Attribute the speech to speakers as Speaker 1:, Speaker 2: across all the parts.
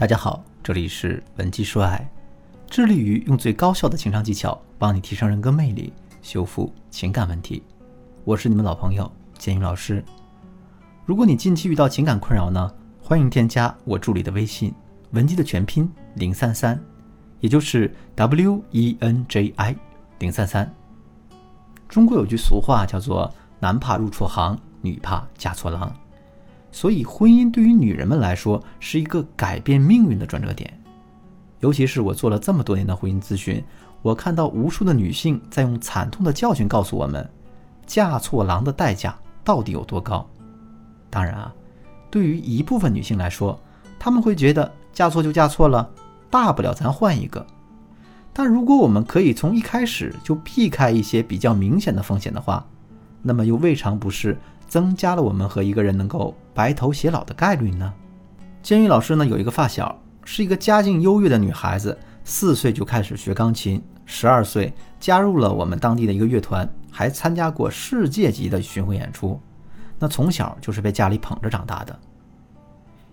Speaker 1: 大家好，这里是文姬说爱，致力于用最高效的情商技巧帮你提升人格魅力，修复情感问题。我是你们老朋友建宇老师。如果你近期遇到情感困扰呢，欢迎添加我助理的微信文姬的全拼零三三，也就是 W E N J I 零三三。中国有句俗话叫做“男怕入错行，女怕嫁错郎”。所以，婚姻对于女人们来说是一个改变命运的转折点。尤其是我做了这么多年的婚姻咨询，我看到无数的女性在用惨痛的教训告诉我们，嫁错郎的代价到底有多高。当然啊，对于一部分女性来说，她们会觉得嫁错就嫁错了，大不了咱换一个。但如果我们可以从一开始就避开一些比较明显的风险的话，那么又未尝不是。增加了我们和一个人能够白头偕老的概率呢。监狱老师呢有一个发小，是一个家境优越的女孩子，四岁就开始学钢琴，十二岁加入了我们当地的一个乐团，还参加过世界级的巡回演出。那从小就是被家里捧着长大的。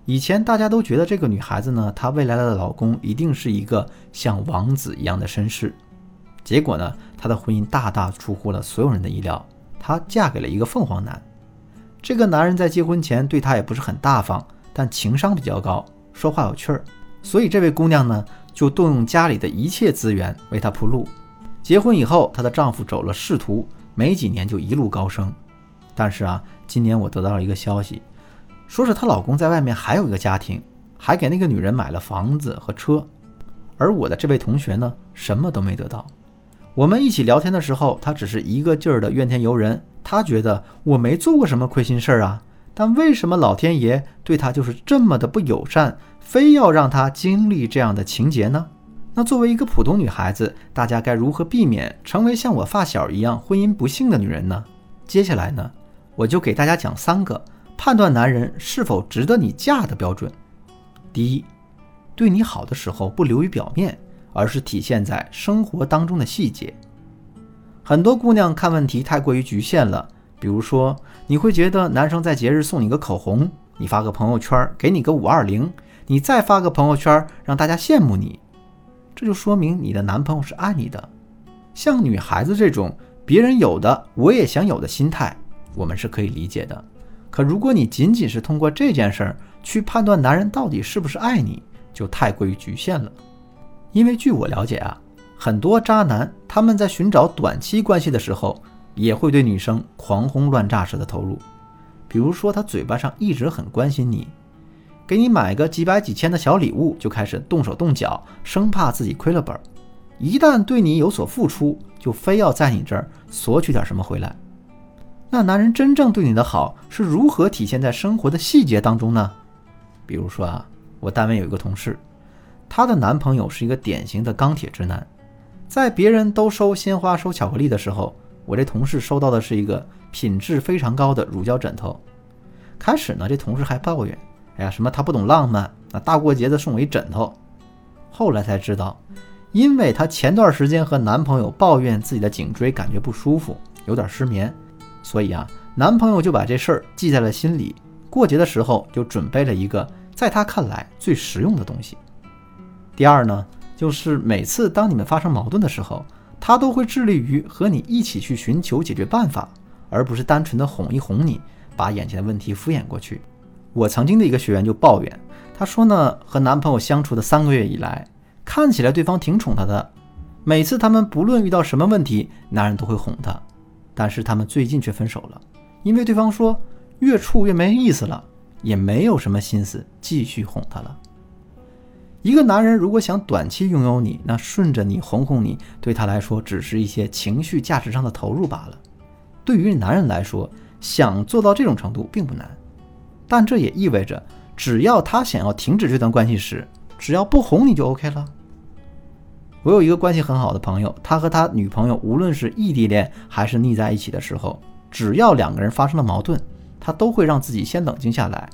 Speaker 1: 以前大家都觉得这个女孩子呢，她未来的老公一定是一个像王子一样的绅士。结果呢，她的婚姻大大出乎了所有人的意料，她嫁给了一个凤凰男。这个男人在结婚前对她也不是很大方，但情商比较高，说话有趣儿，所以这位姑娘呢就动用家里的一切资源为他铺路。结婚以后，她的丈夫走了仕途，没几年就一路高升。但是啊，今年我得到了一个消息，说是她老公在外面还有一个家庭，还给那个女人买了房子和车，而我的这位同学呢，什么都没得到。我们一起聊天的时候，他只是一个劲儿的怨天尤人。他觉得我没做过什么亏心事儿啊，但为什么老天爷对他就是这么的不友善，非要让他经历这样的情节呢？那作为一个普通女孩子，大家该如何避免成为像我发小一样婚姻不幸的女人呢？接下来呢，我就给大家讲三个判断男人是否值得你嫁的标准。第一，对你好的时候不流于表面。而是体现在生活当中的细节。很多姑娘看问题太过于局限了，比如说，你会觉得男生在节日送你个口红，你发个朋友圈给你个五二零，你再发个朋友圈让大家羡慕你，这就说明你的男朋友是爱你的。像女孩子这种别人有的我也想有的心态，我们是可以理解的。可如果你仅仅是通过这件事儿去判断男人到底是不是爱你，就太过于局限了。因为据我了解啊，很多渣男他们在寻找短期关系的时候，也会对女生狂轰乱炸式的投入。比如说，他嘴巴上一直很关心你，给你买个几百几千的小礼物，就开始动手动脚，生怕自己亏了本。一旦对你有所付出，就非要在你这儿索取点什么回来。那男人真正对你的好是如何体现在生活的细节当中呢？比如说啊，我单位有一个同事。她的男朋友是一个典型的钢铁直男，在别人都收鲜花、收巧克力的时候，我这同事收到的是一个品质非常高的乳胶枕头。开始呢，这同事还抱怨：“哎呀，什么他不懂浪漫，啊大过节的送我一枕头。”后来才知道，因为她前段时间和男朋友抱怨自己的颈椎感觉不舒服，有点失眠，所以啊，男朋友就把这事儿记在了心里。过节的时候就准备了一个在他看来最实用的东西。第二呢，就是每次当你们发生矛盾的时候，他都会致力于和你一起去寻求解决办法，而不是单纯的哄一哄你，把眼前的问题敷衍过去。我曾经的一个学员就抱怨，他说呢，和男朋友相处的三个月以来，看起来对方挺宠他的，每次他们不论遇到什么问题，男人都会哄他，但是他们最近却分手了，因为对方说越处越没意思了，也没有什么心思继续哄他了。一个男人如果想短期拥有你，那顺着你哄哄你，对他来说只是一些情绪价值上的投入罢了。对于男人来说，想做到这种程度并不难，但这也意味着，只要他想要停止这段关系时，只要不哄你就 OK 了。我有一个关系很好的朋友，他和他女朋友无论是异地恋还是腻在一起的时候，只要两个人发生了矛盾，他都会让自己先冷静下来。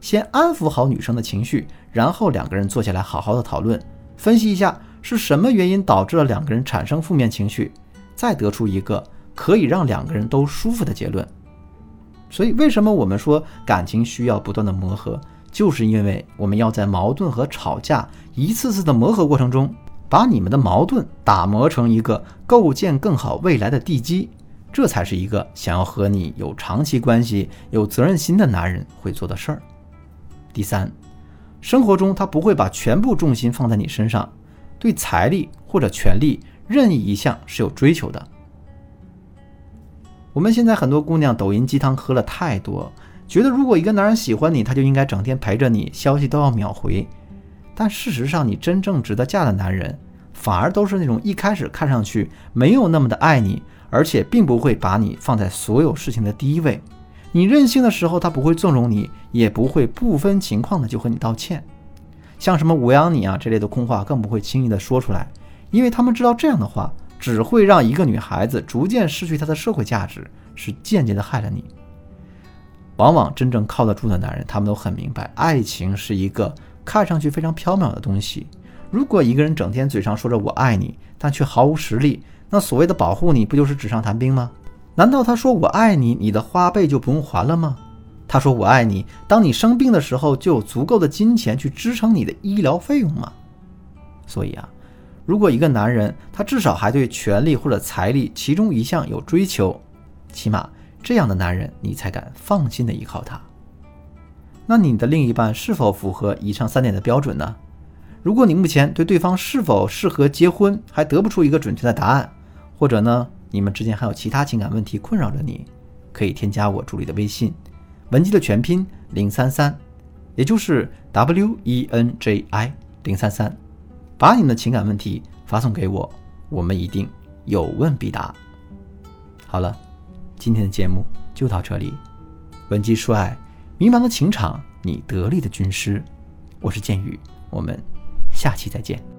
Speaker 1: 先安抚好女生的情绪，然后两个人坐下来好好的讨论，分析一下是什么原因导致了两个人产生负面情绪，再得出一个可以让两个人都舒服的结论。所以，为什么我们说感情需要不断的磨合，就是因为我们要在矛盾和吵架一次次的磨合过程中，把你们的矛盾打磨成一个构建更好未来的地基，这才是一个想要和你有长期关系、有责任心的男人会做的事儿。第三，生活中他不会把全部重心放在你身上，对财力或者权力任意一项是有追求的。我们现在很多姑娘抖音鸡汤喝了太多。觉得如果一个男人喜欢你，他就应该整天陪着你，消息都要秒回。但事实上，你真正值得嫁的男人，反而都是那种一开始看上去没有那么的爱你，而且并不会把你放在所有事情的第一位。你任性的时候，他不会纵容你，也不会不分情况的就和你道歉。像什么我养你啊这类的空话，更不会轻易的说出来，因为他们知道这样的话只会让一个女孩子逐渐失去她的社会价值，是间接的害了你。往往真正靠得住的男人，他们都很明白，爱情是一个看上去非常缥缈的东西。如果一个人整天嘴上说着我爱你，但却毫无实力，那所谓的保护你不就是纸上谈兵吗？难道他说我爱你，你的花呗就不用还了吗？他说我爱你，当你生病的时候就有足够的金钱去支撑你的医疗费用吗？所以啊，如果一个男人他至少还对权力或者财力其中一项有追求，起码。这样的男人，你才敢放心的依靠他。那你的另一半是否符合以上三点的标准呢？如果你目前对对方是否适合结婚还得不出一个准确的答案，或者呢，你们之间还有其他情感问题困扰着你，可以添加我助理的微信，文姬的全拼零三三，也就是 W E N J I 零三三，把你们的情感问题发送给我，我们一定有问必答。好了。今天的节目就到这里，文姬说爱，迷茫的情场，你得力的军师，我是剑宇，我们下期再见。